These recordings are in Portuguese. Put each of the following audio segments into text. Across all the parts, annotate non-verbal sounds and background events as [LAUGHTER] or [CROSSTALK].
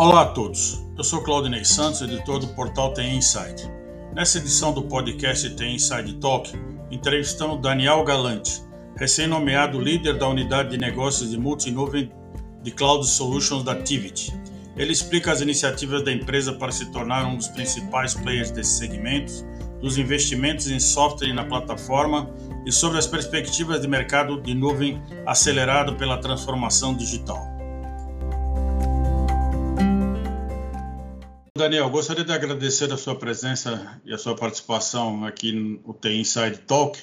Olá a todos, eu sou Claudinei Santos, editor do portal TI Insight. Nessa edição do podcast TI Inside Talk, entrevistamos Daniel Galante, recém-nomeado líder da unidade de negócios de multinuvem de Cloud Solutions da Tivit. Ele explica as iniciativas da empresa para se tornar um dos principais players desses segmentos, dos investimentos em software e na plataforma e sobre as perspectivas de mercado de nuvem acelerado pela transformação digital. Daniel, gostaria de agradecer a sua presença e a sua participação aqui no TI Inside Talk.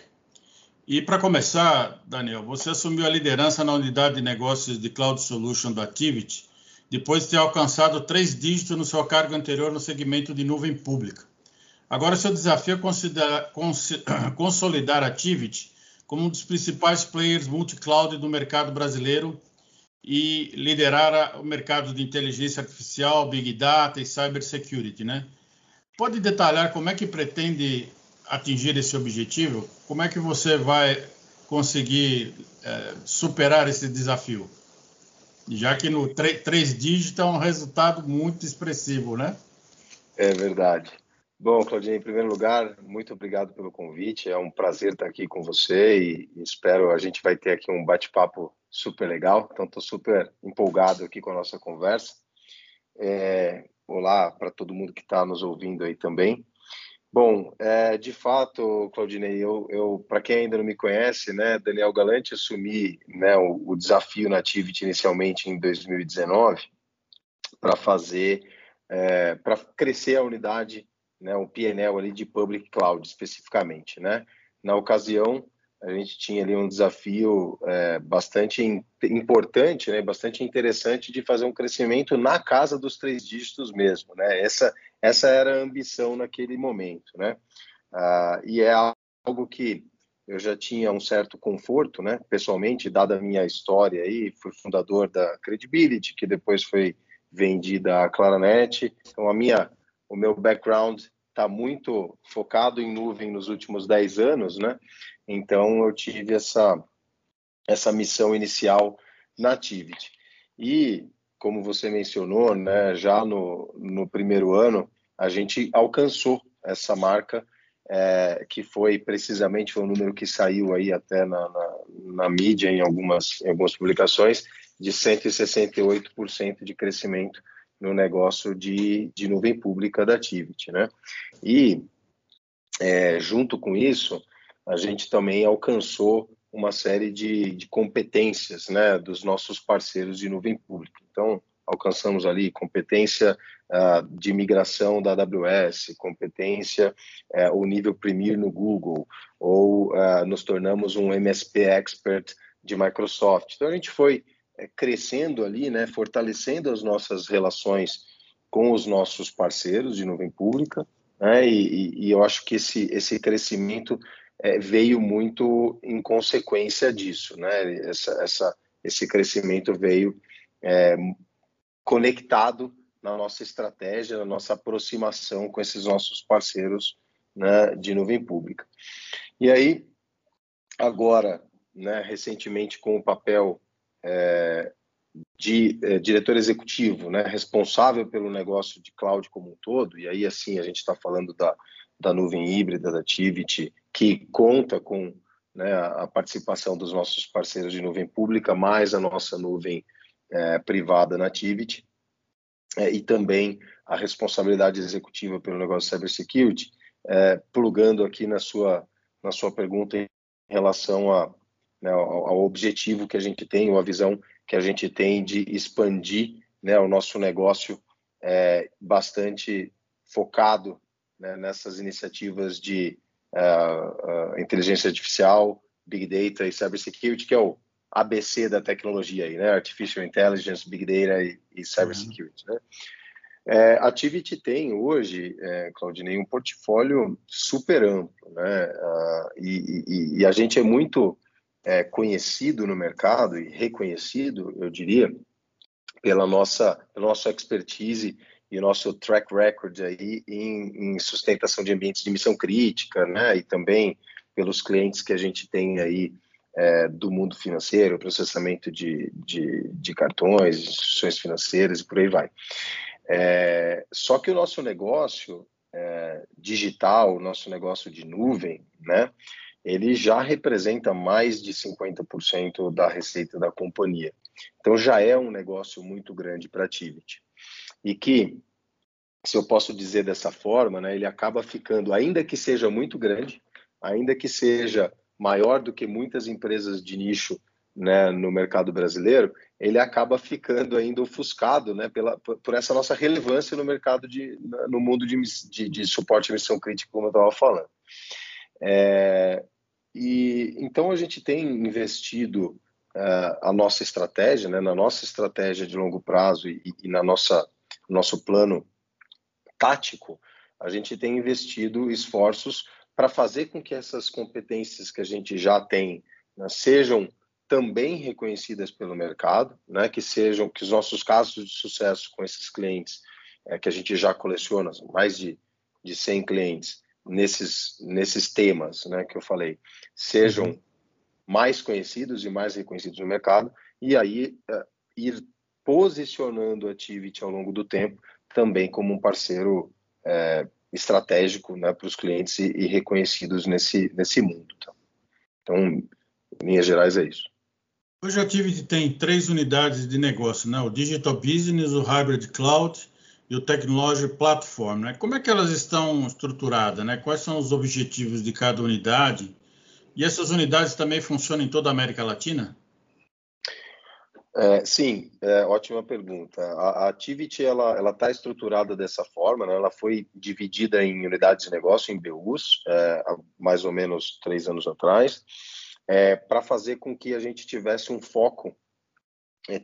E para começar, Daniel, você assumiu a liderança na unidade de negócios de Cloud Solution da Activity, depois de ter alcançado três dígitos no seu cargo anterior no segmento de nuvem pública. Agora, seu desafio é [COUGHS] consolidar a Activity como um dos principais players multi-cloud do mercado brasileiro e liderar o mercado de inteligência artificial, big data e cybersecurity, né? Pode detalhar como é que pretende atingir esse objetivo? Como é que você vai conseguir é, superar esse desafio? Já que no três dígitos é um resultado muito expressivo, né? É verdade. Bom, Claudinho, em primeiro lugar, muito obrigado pelo convite. É um prazer estar aqui com você e espero a gente vai ter aqui um bate-papo super legal. Então, estou super empolgado aqui com a nossa conversa. É, olá para todo mundo que está nos ouvindo aí também. Bom, é, de fato, Claudinei, eu, eu para quem ainda não me conhece, né, Daniel Galante, assumi né, o, o desafio na inicialmente em 2019 para fazer, é, para crescer a unidade né, um PNL ali de Public Cloud especificamente, né? Na ocasião, a gente tinha ali um desafio é, bastante importante, né, bastante interessante de fazer um crescimento na casa dos três dígitos mesmo, né? Essa, essa era a ambição naquele momento, né? Ah, e é algo que eu já tinha um certo conforto, né? Pessoalmente, dada a minha história aí, fui fundador da Credibility, que depois foi vendida à Claranet. Então, a minha o meu background está muito focado em nuvem nos últimos 10 anos, né? Então eu tive essa essa missão inicial na Activity. E como você mencionou, né, já no, no primeiro ano a gente alcançou essa marca é, que foi precisamente foi um número que saiu aí até na, na, na mídia em algumas, em algumas publicações de 168% de crescimento no negócio de, de nuvem pública da Activity, né? E é, junto com isso, a gente também alcançou uma série de, de competências, né, dos nossos parceiros de nuvem pública. Então, alcançamos ali competência uh, de migração da AWS, competência uh, o nível Premier no Google, ou uh, nos tornamos um MSP Expert de Microsoft. Então a gente foi crescendo ali, né, fortalecendo as nossas relações com os nossos parceiros de nuvem pública, né, e, e eu acho que esse, esse crescimento é, veio muito em consequência disso, né, essa, essa, esse crescimento veio é, conectado na nossa estratégia, na nossa aproximação com esses nossos parceiros né, de nuvem pública. E aí, agora, né, recentemente, com o papel é, de é, diretor executivo, né, responsável pelo negócio de cloud como um todo, e aí assim a gente está falando da, da nuvem híbrida da Tivity, que conta com né, a participação dos nossos parceiros de nuvem pública, mais a nossa nuvem é, privada na Tivity, é, e também a responsabilidade executiva pelo negócio de cybersecurity, é, plugando aqui na sua, na sua pergunta em relação a né, ao, ao, objetivo que a gente tem, ou a visão que a gente tem de expandir né, o nosso negócio é, bastante focado né, nessas iniciativas de uh, uh, inteligência artificial, big data e cybersecurity, que é o ABC da tecnologia aí, né? Artificial Intelligence, Big Data e, e Cybersecurity, uhum. né? É, a Activity tem hoje, é, Claudinei, um portfólio super amplo, né? Uh, e, e, e, a gente é muito é, conhecido no mercado e reconhecido, eu diria, pela nossa, pela nossa expertise e nosso track record aí em, em, sustentação de ambientes de missão crítica, né? E também pelos clientes que a gente tem aí é, do mundo financeiro, processamento de, de, de, cartões, instituições financeiras e por aí vai. É, só que o nosso negócio é, digital, o nosso negócio de nuvem, né, ele já representa mais de 50% da receita da companhia. Então já é um negócio muito grande para a Tivit. E que, se eu posso dizer dessa forma, né, ele acaba ficando, ainda que seja muito grande, ainda que seja maior do que muitas empresas de nicho né, no mercado brasileiro, ele acaba ficando ainda ofuscado né, pela, por essa nossa relevância no mercado de, no mundo de, de, de suporte à missão crítica, como eu estava falando. É, e então a gente tem investido uh, a nossa estratégia, né, na nossa estratégia de longo prazo e, e na nossa nosso plano tático, a gente tem investido esforços para fazer com que essas competências que a gente já tem né, sejam também reconhecidas pelo mercado, né, que sejam que os nossos casos de sucesso com esses clientes é, que a gente já coleciona, mais de, de 100 clientes nesses, nesses temas né, que eu falei, sejam uhum. mais conhecidos e mais reconhecidos no mercado, e aí uh, ir posicionando a Activity ao longo do tempo também como um parceiro é, estratégico né, para os clientes e, e, reconhecidos nesse, nesse mundo. Tá? Então, em linhas gerais, é isso. Hoje a Activity tem três unidades de negócio, né? o Digital Business, o Hybrid Cloud e o Technology Platform. Né? Como é que elas estão estruturadas? Né? Quais são os objetivos de cada unidade? E essas unidades também funcionam em toda a América Latina? É, sim, é, ótima pergunta. A, a Activity ela está estruturada dessa forma, né? ela foi dividida em unidades de negócio, em BUs, é, há mais ou menos três anos atrás, é, para fazer com que a gente tivesse um foco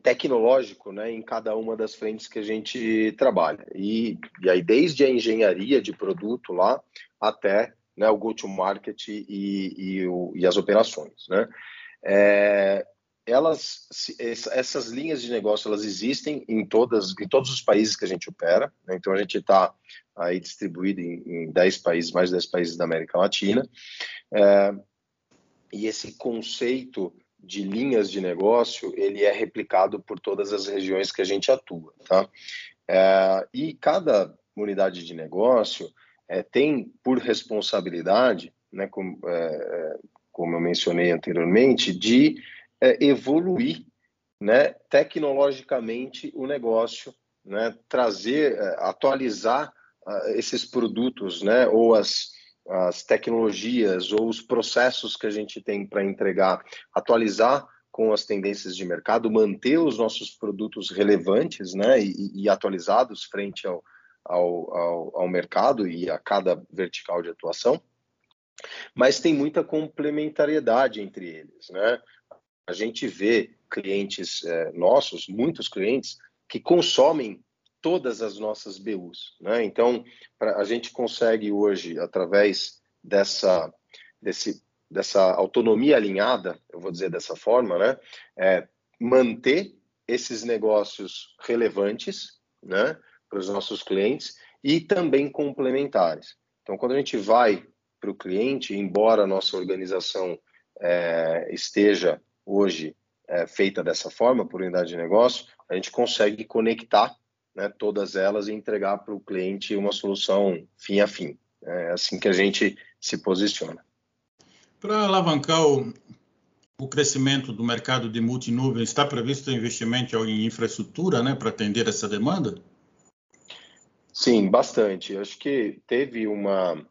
tecnológico né, em cada uma das frentes que a gente trabalha. E, e aí, desde a engenharia de produto lá até né, o go-to-market e, e, e, as operações. Né? É, elas, essas linhas de negócio, elas existem em todas, em todos os países que a gente opera. Né? Então a gente está aí distribuído em, em 10 países, mais de 10 países da América Latina. É, e esse conceito de linhas de negócio, ele é replicado por todas as regiões que a gente atua, tá? É, e cada unidade de negócio é, tem por responsabilidade, né, como, é, é como eu mencionei anteriormente, de é, evoluir né, tecnologicamente o negócio, né, trazer, é, atualizar uh, esses produtos, né, ou as, as tecnologias ou os processos que a gente tem para entregar, atualizar com as tendências de mercado, manter os nossos produtos relevantes né, e, e atualizados frente ao, ao, ao, ao mercado e a cada vertical de atuação mas tem muita complementariedade entre eles, né? a gente vê clientes é, nossos, muitos clientes, que consomem todas as nossas BUs. Né? Então, pra, a gente consegue hoje, através dessa, desse, dessa autonomia alinhada, eu vou dizer dessa forma, né? É, manter esses negócios relevantes né, para os nossos clientes e também complementares. Então, quando a gente vai para o cliente, embora a nossa organização é, esteja hoje é, feita dessa forma, por unidade de negócio, a gente consegue conectar né, todas elas e entregar para o cliente uma solução fim a fim. É assim que a gente se posiciona. Para alavancar o, o crescimento do mercado de multinuvem, está previsto investimento em infraestrutura né, para atender essa demanda? Sim, bastante. Acho que teve uma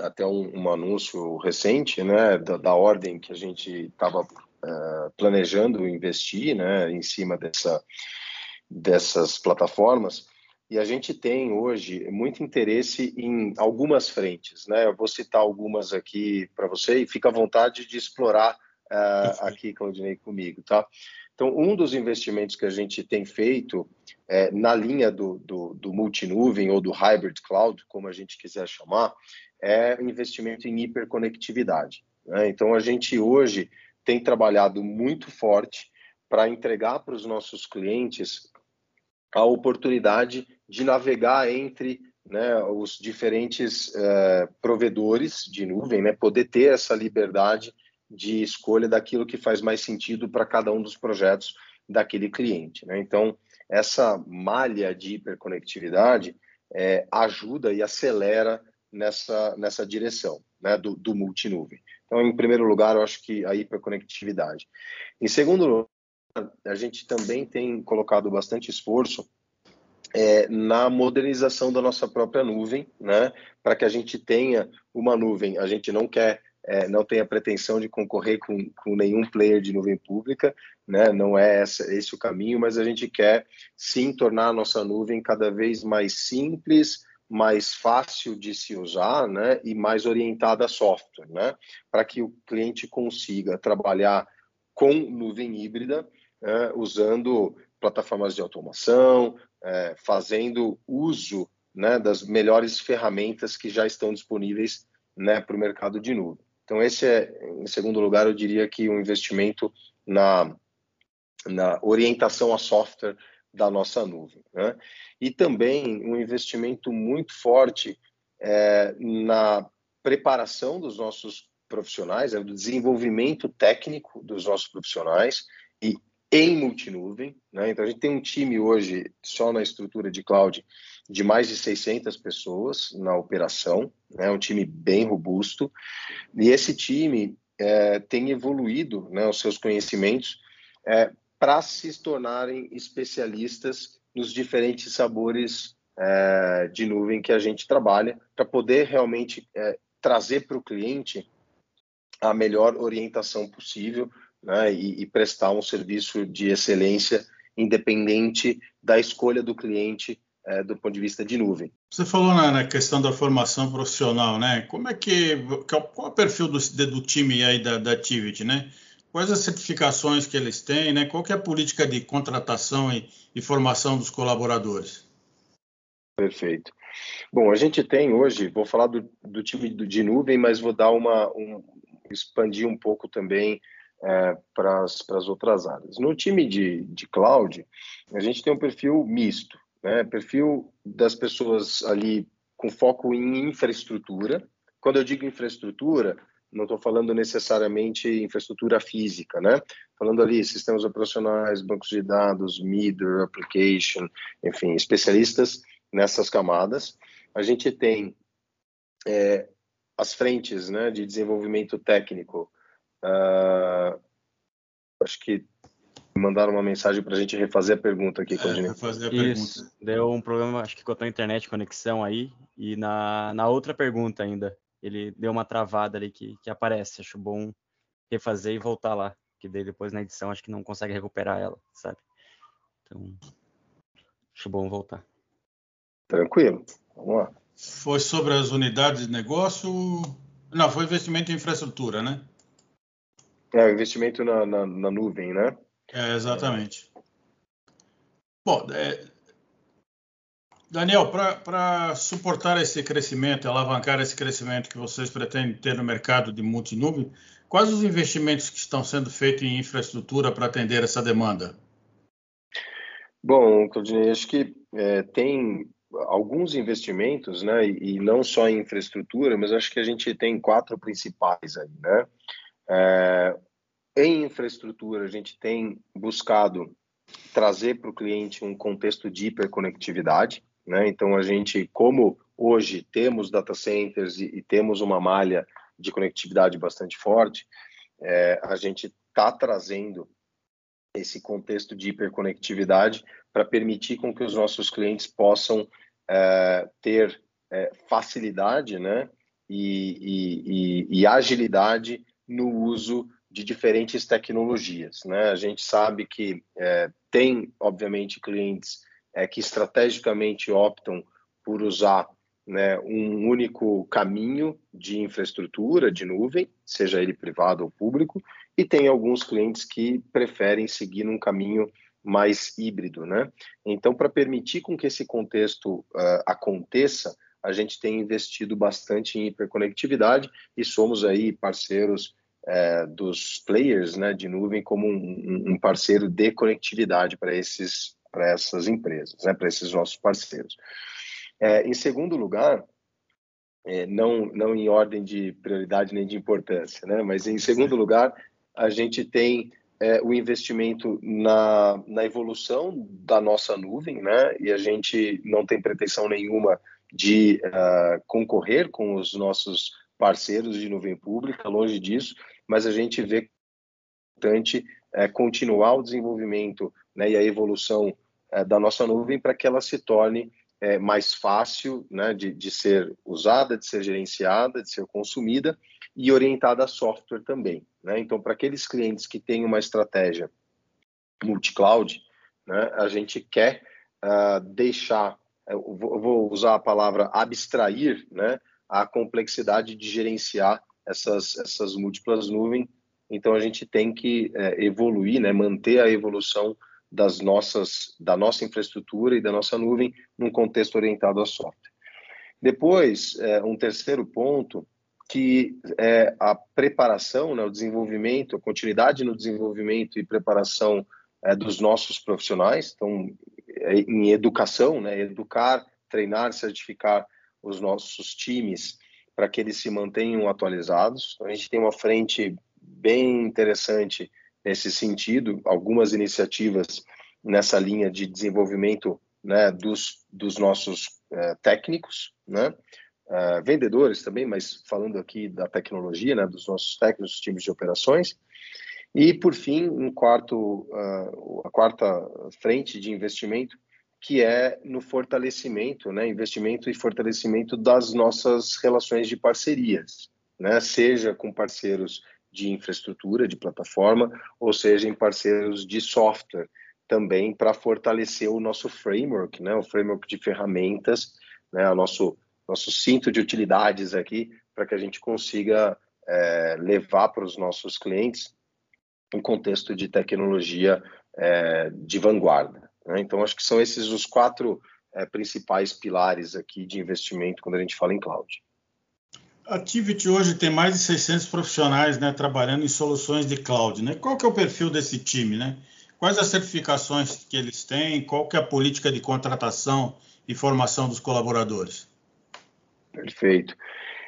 até um, um anúncio recente, né, da, da ordem que a gente estava uh, planejando investir né, em cima dessa, dessas plataformas. E a gente tem hoje muito interesse em algumas frentes. Né? Eu vou citar algumas aqui para você e fica à vontade de explorar uh, aqui, Claudinei, comigo. Tá? Então, um dos investimentos que a gente tem feito é, na linha do, do, do multinuvem ou do hybrid cloud, como a gente quiser chamar, é investimento em hiperconectividade. Né? Então, a gente hoje tem trabalhado muito forte para entregar para os nossos clientes a oportunidade de navegar entre né, os diferentes uh, provedores de nuvem, né, poder ter essa liberdade de escolha daquilo que faz mais sentido para cada um dos projetos daquele cliente. Né? Então, essa malha de hiperconectividade é, ajuda e acelera nessa, nessa direção né, do, do multinuvem. Então, em primeiro lugar, eu acho que a hiperconectividade. Em segundo a gente também tem colocado bastante esforço é, na modernização da nossa própria nuvem, né, para que a gente tenha uma nuvem. A gente não quer é, não tem a pretensão de concorrer com, com, nenhum player de nuvem pública, né? não é essa, esse o caminho, mas a gente quer sim tornar a nossa nuvem cada vez mais simples, mais fácil de se usar né? e mais orientada a software, né? para que o cliente consiga trabalhar com nuvem híbrida, é, usando plataformas de automação, é, fazendo uso né, das melhores ferramentas que já estão disponíveis né, para o mercado de nuvem. Então, esse é, em segundo lugar, eu diria que um investimento na, na orientação a software da nossa nuvem. Né? E também um investimento muito forte é, na preparação dos nossos profissionais, no né, desenvolvimento técnico dos nossos profissionais e em multinuvem. Né? Então, a gente tem um time hoje, só na estrutura de cloud, de mais de 600 pessoas na operação, é né? um time bem robusto, e esse time é, tem evoluído né, os seus conhecimentos é, para se tornarem especialistas nos diferentes sabores é, de nuvem que a gente trabalha, para poder realmente é, trazer para o cliente a melhor orientação possível né, e, e prestar um serviço de excelência independente da escolha do cliente é, do ponto de vista de nuvem. Você falou na, na, questão da formação profissional, né? Como é que qual é o perfil do, do time aí da, da Activity, né? Quais as certificações que eles têm, né? Qual é a política de contratação e, e formação dos colaboradores? Perfeito. Bom, a gente tem hoje, vou falar do, do time de nuvem, mas vou dar uma um, expandir um pouco também é, para as outras áreas. No time de, de cloud, a gente tem um perfil misto, né? perfil das pessoas ali com foco em infraestrutura. Quando eu digo infraestrutura, não estou falando necessariamente infraestrutura física, né? Falando ali sistemas operacionais, bancos de dados, middle, application, enfim, especialistas nessas camadas. A gente tem é, as frentes né, de desenvolvimento técnico, Uh, acho que mandaram uma mensagem para a gente refazer a pergunta aqui, Claudinei. É, refazer a Isso, pergunta. deu um problema, acho que com a tua internet, conexão aí, e na, na outra pergunta ainda, ele deu uma travada ali que, que aparece, acho bom refazer e voltar lá, que daí depois na edição acho que não consegue recuperar ela, sabe? Então, acho bom voltar. Tranquilo, vamos lá. Foi sobre as unidades de negócio? Não, foi investimento em infraestrutura, né? É, investimento na, na, na nuvem, né? É, exatamente. Bom, é, Daniel, para suportar esse crescimento, alavancar esse crescimento que vocês pretendem ter no mercado de multinuvem, quais os investimentos que estão sendo feitos em infraestrutura para atender essa demanda? Bom, Claudinei, acho que é, tem alguns investimentos, né, e, não só em infraestrutura, mas acho que a gente tem quatro principais aí, né? É, em infraestrutura, a gente tem buscado trazer para o cliente um contexto de hiperconectividade. Né? Então, a gente, como hoje temos data centers e, e temos uma malha de conectividade bastante forte, é, a gente está trazendo esse contexto de hiperconectividade para permitir com que os nossos clientes possam é, ter é, facilidade né, e, e, e agilidade no uso de diferentes tecnologias. Né? A gente sabe que é, tem, obviamente, clientes é, que estrategicamente optam por usar né, um único caminho de infraestrutura, de nuvem, seja ele privado ou público, e tem alguns clientes que preferem seguir num caminho mais híbrido. Né? Então, para permitir com que esse contexto uh, aconteça, a gente tem investido bastante em hiperconectividade e somos aí parceiros é, dos players né, de nuvem como um, um parceiro de conectividade para esses para essas empresas, né, para esses nossos parceiros. É, em segundo lugar, é, não, não em ordem de prioridade nem de importância, né? mas em segundo lugar, a gente tem é, o investimento na, na evolução da nossa nuvem, né? e a gente não tem pretensão nenhuma de uh, concorrer com os nossos parceiros de nuvem pública, longe disso, mas a gente vê importante é, continuar o desenvolvimento né, e a evolução é, da nossa nuvem para que ela se torne é, mais fácil né, de, de ser usada, de ser gerenciada, de ser consumida e orientada a software também. Né? Então, para aqueles clientes que têm uma estratégia multi-cloud, né, a gente quer uh, deixar, eu vou usar a palavra abstrair, né, a complexidade de gerenciar essas, essas múltiplas nuvens. Então, a gente tem que é, evoluir, né, manter a evolução das nossas, da nossa infraestrutura e da nossa nuvem num contexto orientado a software. Depois, é, um terceiro ponto, que é a preparação, né, o desenvolvimento, a continuidade no desenvolvimento e preparação é, dos nossos profissionais, então, é, em educação, né, educar, treinar, certificar os nossos times para que eles se mantenham atualizados. Então, a gente tem uma frente bem interessante nesse sentido, algumas iniciativas nessa linha de desenvolvimento né, dos, dos nossos uh, técnicos, né, uh, vendedores também, mas falando aqui da tecnologia, né, dos nossos técnicos, times de operações. E, por fim, um quarto, uh, a quarta frente de investimento, que é no fortalecimento, né, investimento e fortalecimento das nossas relações de parcerias, né, seja com parceiros de infraestrutura, de plataforma, ou seja, em parceiros de software, também para fortalecer o nosso framework, né, o framework de ferramentas, né, o nosso, nosso cinto de utilidades aqui, para que a gente consiga é, levar para os nossos clientes um contexto de tecnologia é, de vanguarda. Né? Então, acho que são esses os quatro é, principais pilares aqui de investimento quando a gente fala em cloud. A Activity hoje tem mais de 600 profissionais né, trabalhando em soluções de cloud. Né? Qual que é o perfil desse time? Né? Quais as certificações que eles têm? Qual que é a política de contratação e formação dos colaboradores? Perfeito.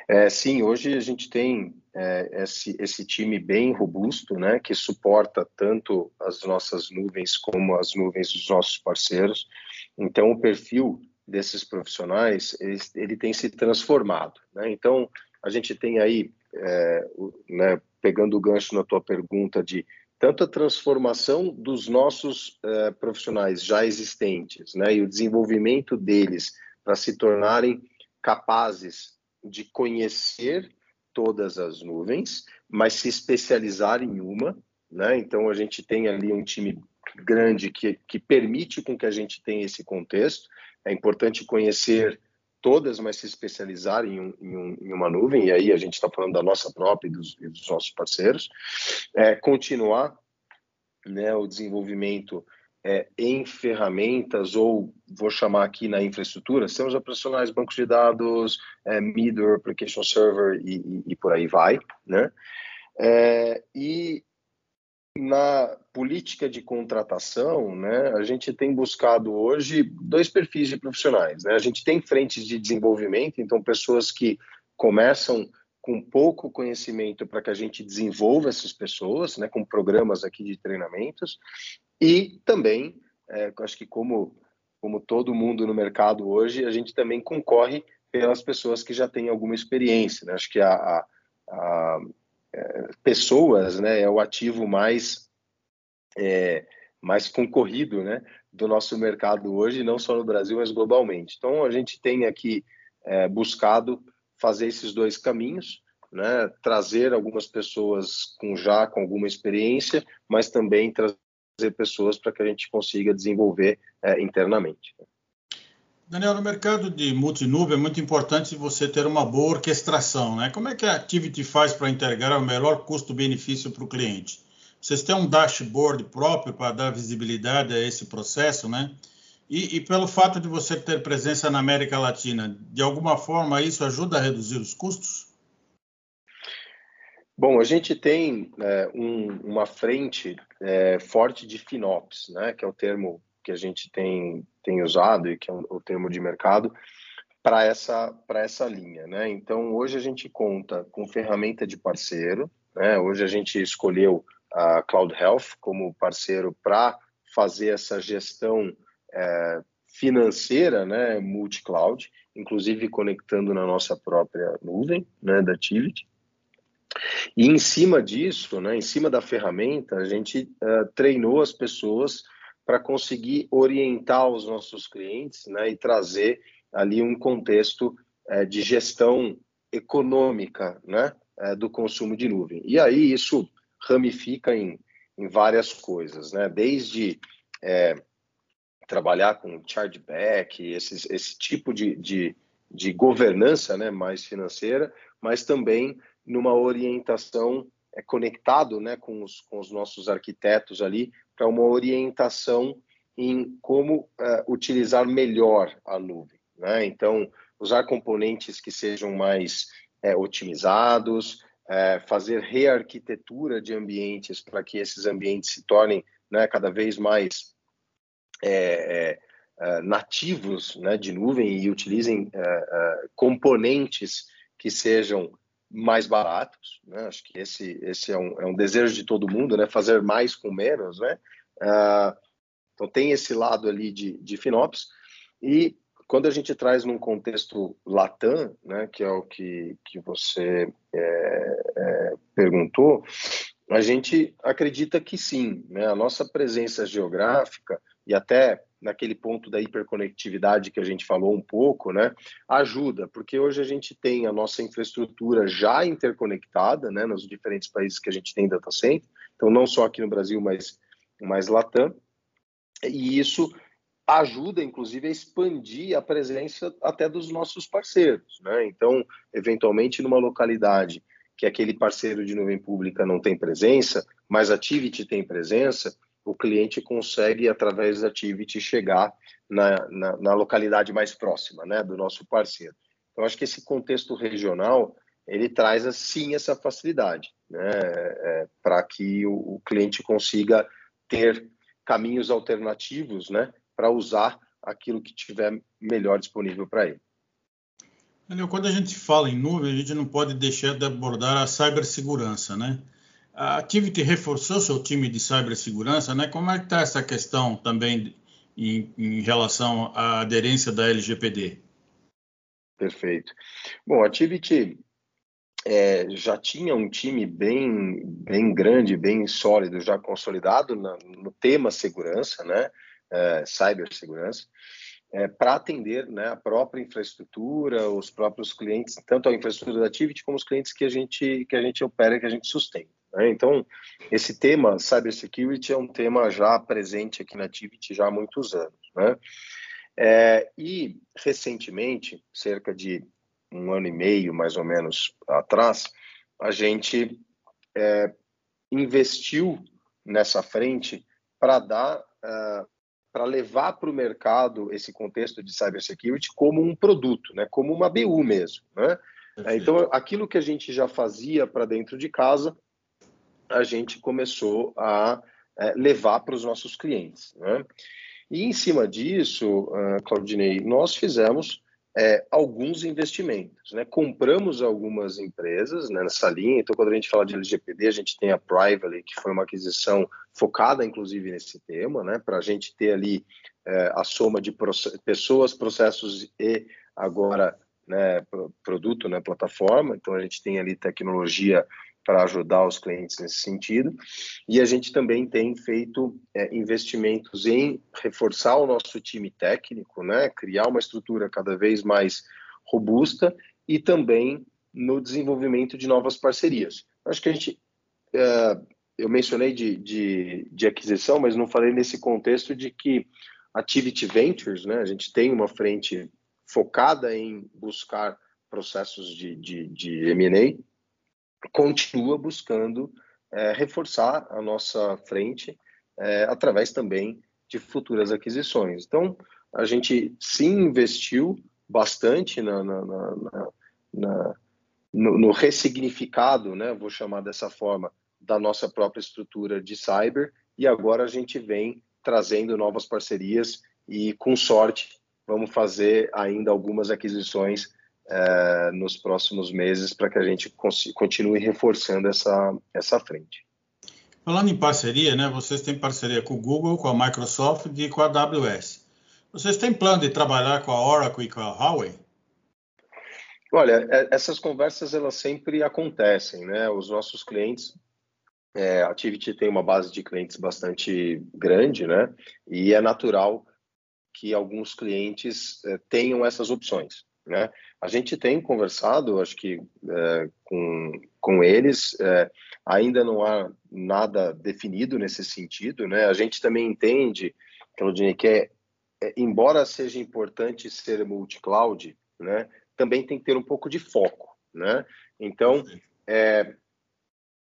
É, sim, hoje a gente tem é, esse, esse, time bem robusto, né, que suporta tanto as nossas nuvens como as nuvens dos nossos parceiros. Então, o perfil desses profissionais ele, ele tem se transformado. Né? Então, a gente tem aí, é, né, pegando o gancho na tua pergunta de tanto a transformação dos nossos é, profissionais já existentes, né, e o desenvolvimento deles para se tornarem capazes de conhecer todas as nuvens, mas se especializar em uma, né? Então a gente tem ali um time grande que, que permite com que a gente tenha esse contexto. É importante conhecer todas, mas se especializar em, um, em, um, em uma nuvem, e aí a gente está falando da nossa própria e dos, e dos nossos parceiros, é, continuar né, o desenvolvimento é, em ferramentas, ou vou chamar aqui na infraestrutura, sistemas operacionais, bancos de dados, é, middleware, application server e, e, e, por aí vai, né? É, e na política de contratação, né, a gente tem buscado hoje dois perfis de profissionais. Né? A gente tem frentes de desenvolvimento, então pessoas que começam com pouco conhecimento para que a gente desenvolva essas pessoas, né, com programas aqui de treinamentos, e também, é, acho que como, como todo mundo no mercado hoje, a gente também concorre pelas pessoas que já têm alguma experiência. Né? Acho que a, a, a pessoas né, é o ativo mais, é, mais concorrido né, do nosso mercado hoje, não só no Brasil, mas globalmente. Então, a gente tem aqui é, buscado fazer esses dois caminhos, né, trazer algumas pessoas com já com alguma experiência, mas também trazer pessoas para que a gente consiga desenvolver é, internamente. Daniel, no mercado de multinúvio é muito importante você ter uma boa orquestração, né? Como é que a Activity faz para integrar o melhor custo-benefício para o cliente? Vocês têm um dashboard próprio para dar visibilidade a esse processo, né? E, e, pelo fato de você ter presença na América Latina, de alguma forma isso ajuda a reduzir os custos? Bom, a gente tem é, um, uma frente é, forte de FinOps, né, que é o termo que a gente tem, tem usado e que é o termo de mercado, para essa, essa linha. Né? Então, hoje a gente conta com ferramenta de parceiro. Né? Hoje a gente escolheu a Cloud Health como parceiro para fazer essa gestão é, financeira, né, multi-cloud, inclusive conectando na nossa própria nuvem, né, da Tivit. E em cima disso, né, em cima da ferramenta, a gente uh, treinou as pessoas para conseguir orientar os nossos clientes né, e trazer ali um contexto uh, de gestão econômica né, uh, do consumo de nuvem. E aí isso ramifica em, em várias coisas, né? desde trabalhar com chargeback, esses, esse tipo de, de, de governança né, mais financeira, mas também numa orientação é, conectado né, com, os, com os nossos arquitetos ali, para uma orientação em como uh, utilizar melhor a nuvem. Né? Então, usar componentes que sejam mais é, otimizados, é, fazer rearquitetura de ambientes para que esses ambientes se tornem né, cada vez mais é, é, nativos né, de nuvem e utilizem componentes que sejam mais baratos, né? Acho que esse, esse é, um, é um desejo de todo mundo, né? Fazer mais com menos, né? Uh, então tem esse lado ali de, de FinOps e quando a gente traz num contexto Latam, né, que é o que, que você é, é, perguntou, a gente acredita que sim, né? A nossa presença geográfica e até naquele ponto da hiperconectividade que a gente falou um pouco, né, ajuda, porque hoje a gente tem a nossa infraestrutura já interconectada, né, nos diferentes países que a gente tem data center, então não só aqui no Brasil, mas mais Latam, e isso ajuda, inclusive, a expandir a presença até dos nossos parceiros, né, então, eventualmente, numa localidade que aquele parceiro de nuvem pública não tem presença, mas a Activity tem presença, o cliente consegue, através da Activity, chegar na, na, na, localidade mais próxima né, do nosso parceiro. Então, acho que esse contexto regional, ele traz, sim, essa facilidade, né, é, para que o, o, cliente consiga ter caminhos alternativos né, para usar aquilo que tiver melhor disponível para ele. Quando a gente fala em nuvem, a gente não pode deixar de abordar a cibersegurança, né? A Activity reforçou seu time de cibersegurança, né? Como é que está essa questão também em, em, relação à aderência da LGPD? Perfeito. Bom, a Activity é, já tinha um time bem, bem grande, bem sólido, já consolidado na, no tema segurança, né? É, cibersegurança. É, para atender né, a própria infraestrutura, os próprios clientes, tanto a infraestrutura da Activity como os clientes que a gente que a gente opera, que a gente sustenta. Né? Então, esse tema cybersecurity é um tema já presente aqui na Tivit já há muitos anos. Né? É, e, recentemente, cerca de um ano e meio, mais ou menos, atrás, a gente é, investiu nessa frente para dar, uh, para levar para o mercado esse contexto de cybersecurity como um produto, né? como uma BU mesmo. Né? Então, aquilo que a gente já fazia para dentro de casa, a gente começou a é, levar para os nossos clientes. Né? E em cima disso, uh, Claudinei, nós fizemos é, alguns investimentos. Né? Compramos algumas empresas né, nessa linha. Então, quando a gente fala de LGPD, a gente tem a Prively, que foi uma aquisição focada, inclusive, nesse tema, né? para a gente ter ali é, a soma de pessoas, processos e agora né, produto, né, plataforma. Então, a gente tem ali tecnologia para ajudar os clientes nesse sentido. E a gente também tem feito é, investimentos em reforçar o nosso time técnico, né? criar uma estrutura cada vez mais robusta e também no desenvolvimento de novas parcerias. Acho que a gente. É, eu mencionei de, de, de, aquisição, mas não falei nesse contexto de que Activity Ventures, né, a gente tem uma frente focada em buscar processos de, de, de M&A, continua buscando é, reforçar a nossa frente é, através também de futuras aquisições. Então, a gente sim investiu bastante na, na, na, na no, no, ressignificado, né, vou chamar dessa forma, da nossa própria estrutura de cyber, e agora a gente vem trazendo novas parcerias e, com sorte, vamos fazer ainda algumas aquisições é, nos próximos meses para que a gente continue reforçando essa, essa frente. Falando em parceria, né, vocês têm parceria com o Google, com a Microsoft e com a AWS. Vocês têm plano de trabalhar com a Oracle e com a Huawei? Olha, é, essas conversas elas sempre acontecem, né? Os nossos clientes, é, a Activity tem uma base de clientes bastante grande, né? E é natural que alguns clientes é, tenham essas opções, né? A gente tem conversado, acho que é, com, com eles, é, ainda não há nada definido nesse sentido, né? A gente também entende, Claudine, que é, é, embora seja importante ser multi-cloud, né? também tem que ter um pouco de foco, né? Então, é,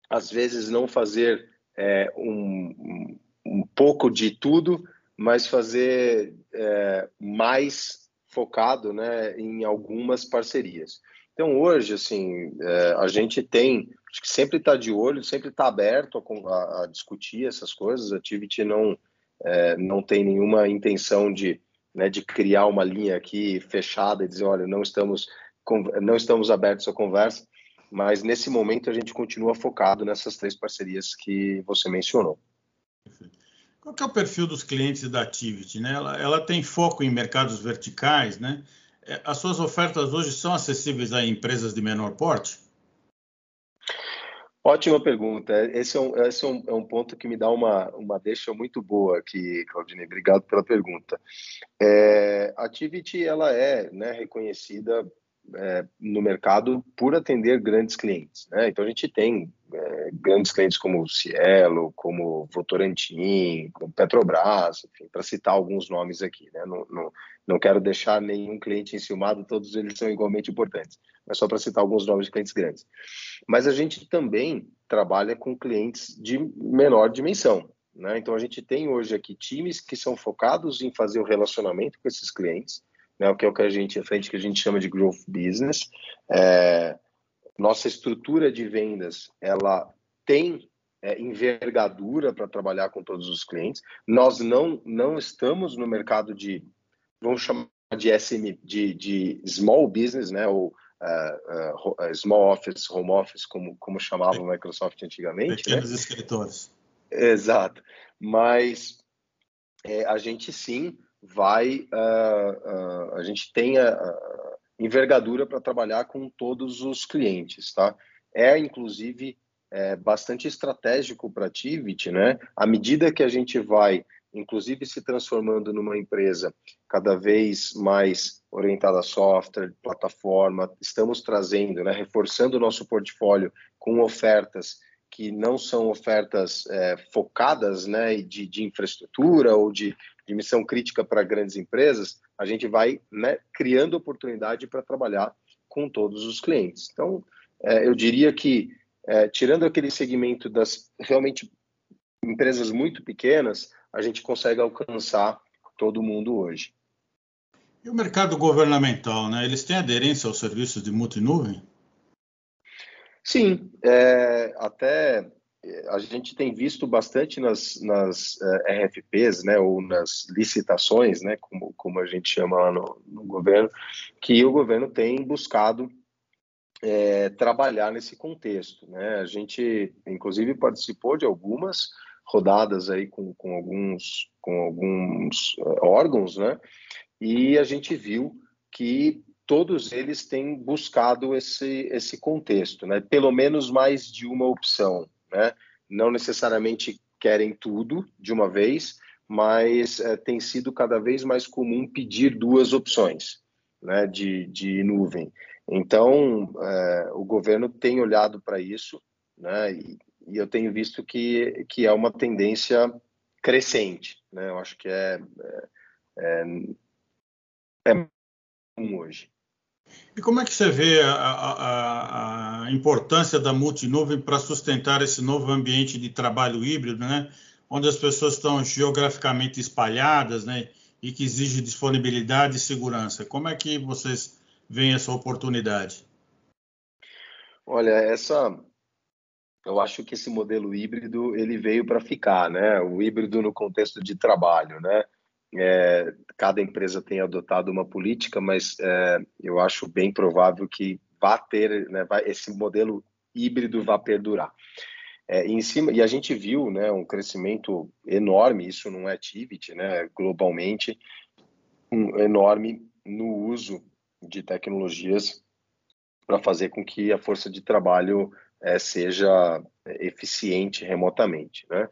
às vezes não fazer é, um, um, pouco de tudo, mas fazer é, mais focado, né, em algumas parcerias. Então, hoje, assim, é, a gente tem, acho que sempre está de olho, sempre está aberto a, a, discutir essas coisas. A Activity não, é, não tem nenhuma intenção de né, de criar uma linha aqui fechada e dizer, olha, não estamos, não estamos abertos à conversa, mas nesse momento a gente continua focado nessas três parcerias que você mencionou. Qual é o perfil dos clientes da Activity? Né? Ela, ela tem foco em mercados verticais, né? É, as suas ofertas hoje são acessíveis a empresas de menor porte? Ótima pergunta. Esse é um, esse é um, é um, ponto que me dá uma, uma deixa muito boa aqui, Claudine. Obrigado pela pergunta. É, a Activity ela é né, reconhecida é, no mercado por atender grandes clientes. Né? Então a gente tem grandes clientes como Cielo, como Votorantim, como Petrobras, para citar alguns nomes aqui. Né? Não, não, não quero deixar nenhum cliente enciumado, todos eles são igualmente importantes, mas só para citar alguns nomes de clientes grandes. Mas a gente também trabalha com clientes de menor dimensão. Né? Então a gente tem hoje aqui times que são focados em fazer o relacionamento com esses clientes, né? o que é o que a gente, a frente que a gente chama de growth business. É, nossa estrutura de vendas, ela tem é, envergadura para trabalhar com todos os clientes. Nós não, não estamos no mercado de vamos chamar de SM, de, de small business, né, ou uh, uh, small office, home office, como, como chamava o Microsoft antigamente. Pequenos né? escritores. Exato. Mas é, a gente sim vai, uh, a gente tem a, a envergadura para trabalhar com todos os clientes, tá? É, inclusive, é, bastante estratégico para a Tivit, né? À medida que a gente vai inclusive se transformando numa empresa cada vez mais orientada a software, plataforma. Estamos trazendo, né, reforçando o nosso portfólio com ofertas que não são ofertas é, focadas né, de, de, infraestrutura ou de, de missão crítica para grandes empresas, a gente vai né, criando oportunidade para trabalhar com todos os clientes. Então, é, eu diria que, é, tirando aquele segmento das realmente empresas muito pequenas, a gente consegue alcançar todo mundo hoje. E o mercado governamental, né? Eles têm aderência aos serviços de multinuvem? Sim, é, até é, a gente tem visto bastante nas, nas uh, é, RFPs, né, ou nas licitações, né, como, como a gente chama lá no, no governo, que o governo tem buscado é, trabalhar nesse contexto. Né? A gente, inclusive, participou de algumas, rodadas aí com, com alguns, com alguns uh, órgãos, né? E a gente viu que todos eles têm buscado esse, esse contexto, né? Pelo menos mais de uma opção, né? Não necessariamente querem tudo de uma vez, mas uh, tem sido cada vez mais comum pedir duas opções, né? De, de nuvem. Então, uh, o governo tem olhado para isso, né? E, e eu tenho visto que, que é uma tendência crescente. Né? Eu acho que é, é, é, é hoje. E como é que você vê a, a, a importância da multinuvem para sustentar esse novo ambiente de trabalho híbrido, né? onde as pessoas estão geograficamente espalhadas né? e que exige disponibilidade e segurança? Como é que vocês veem essa oportunidade? Olha, essa eu acho que esse modelo híbrido ele veio para ficar, né? O híbrido no contexto de trabalho, né? é, cada empresa tem adotado uma política, mas é, eu acho bem provável que vá ter, né, vai, esse modelo híbrido vá perdurar. É, em cima, e a gente viu né, um crescimento enorme, isso não é Tivit, né, globalmente, um enorme no uso de tecnologias para fazer com que a força de trabalho é, seja eficiente remotamente. Né?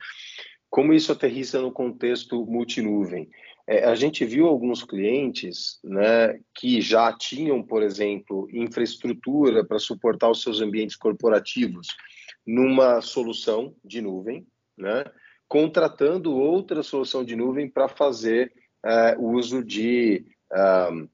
Como isso aterriza no contexto multinuvem? É, a gente viu alguns clientes né, que já tinham, por exemplo, infraestrutura para suportar os seus ambientes corporativos numa solução de nuvem, né, contratando outra solução de nuvem para fazer é, uso de um,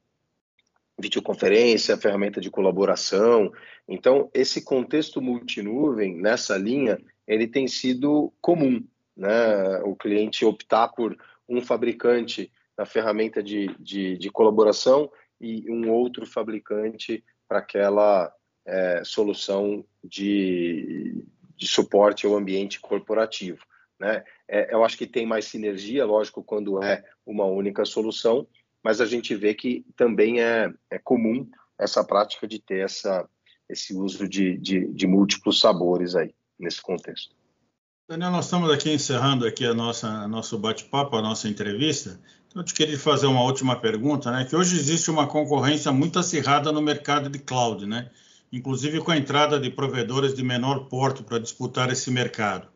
videoconferência, ferramenta de colaboração. Então, esse contexto multinuvem nessa linha, ele tem sido comum né, o cliente optar por um fabricante na ferramenta de, de, de colaboração e um outro fabricante para aquela é, solução de, de suporte ao ambiente corporativo. Né? É, eu acho que tem mais sinergia, lógico, quando é uma única solução, mas a gente vê que também é, é comum essa prática de ter essa, esse uso de, de, de múltiplos sabores aí, nesse contexto. Daniel, nós estamos aqui encerrando aqui a nossa nosso bate-papo, a nossa entrevista. Então, eu te queria fazer uma última pergunta, né? Que hoje existe uma concorrência muito acirrada no mercado de cloud, né? Inclusive com a entrada de provedores de menor porte para disputar esse mercado.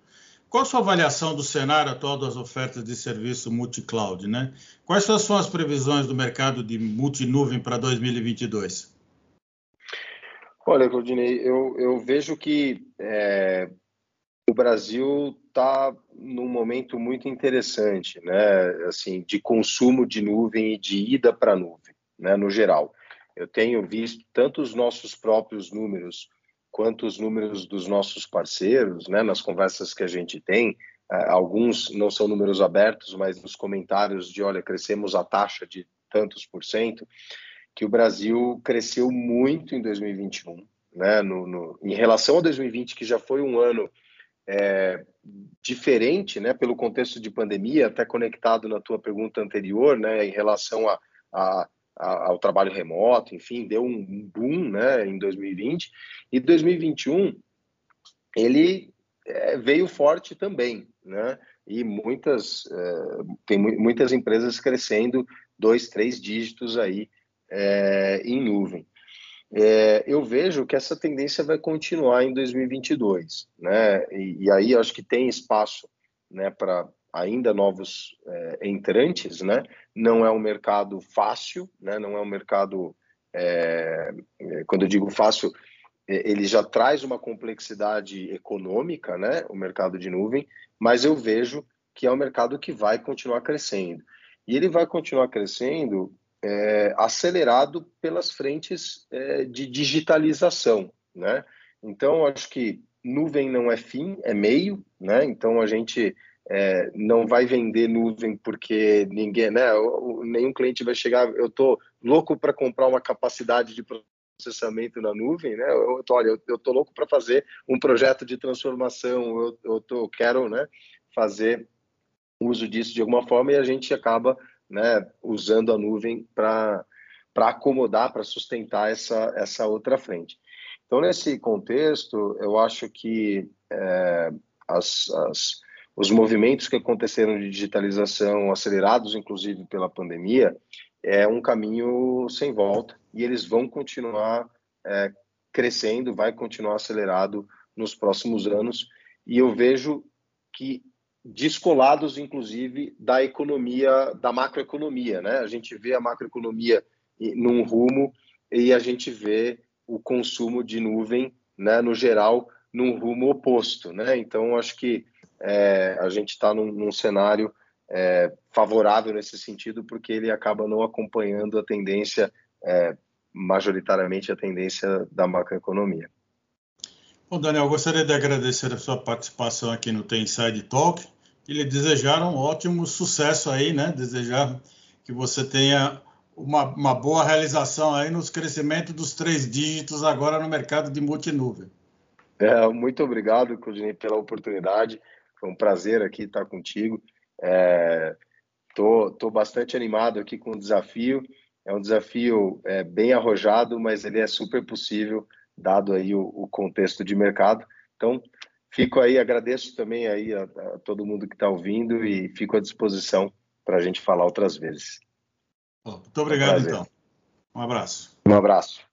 Qual a sua avaliação do cenário atual das ofertas de serviço multi-cloud, né? Quais são as previsões do mercado de multinuvem para 2022? Olha, Claudinei, eu, eu vejo que é, o Brasil está num momento muito interessante, né? Assim, de consumo de nuvem e de ida para a nuvem, né? No geral, eu tenho visto tanto os nossos próprios números quanto os números dos nossos parceiros, né? Nas conversas que a gente tem, é, alguns não são números abertos, mas nos comentários de, olha, crescemos a taxa de tantos por cento, que o Brasil cresceu muito em 2021, né? No, no, em relação a 2020, que já foi um ano é, diferente, né, pelo contexto de pandemia, até conectado na tua pergunta anterior, né, em relação a, a, a, ao trabalho remoto, enfim, deu um boom, né, em 2020 e 2021 ele é, veio forte também, né, e muitas é, tem muitas empresas crescendo dois, três dígitos aí é, em nuvem. É, eu vejo que essa tendência vai continuar em 2022, né? E, e aí acho que tem espaço, né, para ainda novos é, entrantes, né? Não é um mercado fácil, né? Não é um mercado, é, é quando eu digo fácil, é, ele já traz uma complexidade econômica, né? O mercado de nuvem, mas eu vejo que é um mercado que vai continuar crescendo. E ele vai continuar crescendo é, acelerado pelas frentes é, de digitalização, né? Então, acho que nuvem não é fim, é meio, né? Então, a gente é, não vai vender nuvem porque ninguém, né? Nenhum cliente vai chegar, eu tô louco para comprar uma capacidade de processamento na nuvem, né? Eu tô, olha, eu, eu tô louco para fazer um projeto de transformação, eu, eu tô, quero, né? Fazer uso disso de alguma forma e a gente acaba né, usando a nuvem para acomodar, para sustentar essa, essa outra frente. Então, nesse contexto, eu acho que é, as, as, os movimentos que aconteceram de digitalização, acelerados inclusive pela pandemia, é um caminho sem volta e eles vão continuar é, crescendo, vai continuar acelerado nos próximos anos. E eu vejo que descolados, inclusive, da economia, da macroeconomia. Né? A gente vê a macroeconomia num rumo e a gente vê o consumo de nuvem, né, no geral, num rumo oposto. Né? Então, acho que é, a gente está num, num, cenário é, favorável nesse sentido, porque ele acaba não acompanhando a tendência, é, majoritariamente a tendência da macroeconomia. Bom, Daniel, gostaria de agradecer a sua participação aqui no Tem Inside Talk e lhe desejar um ótimo sucesso aí, né? Desejar que você tenha uma, uma boa realização aí nos crescimentos dos três dígitos agora no mercado de multinúvel. É, muito obrigado, Claudinei, pela oportunidade. Foi um prazer aqui estar contigo. É, Tô, tô bastante animado aqui com o desafio. É um desafio é, bem arrojado, mas ele é super possível, dado aí o, o contexto de mercado. Então, fico aí, agradeço também aí a, a todo mundo que está ouvindo e fico à disposição para a gente falar outras vezes. Muito obrigado, então. Um abraço. Um abraço.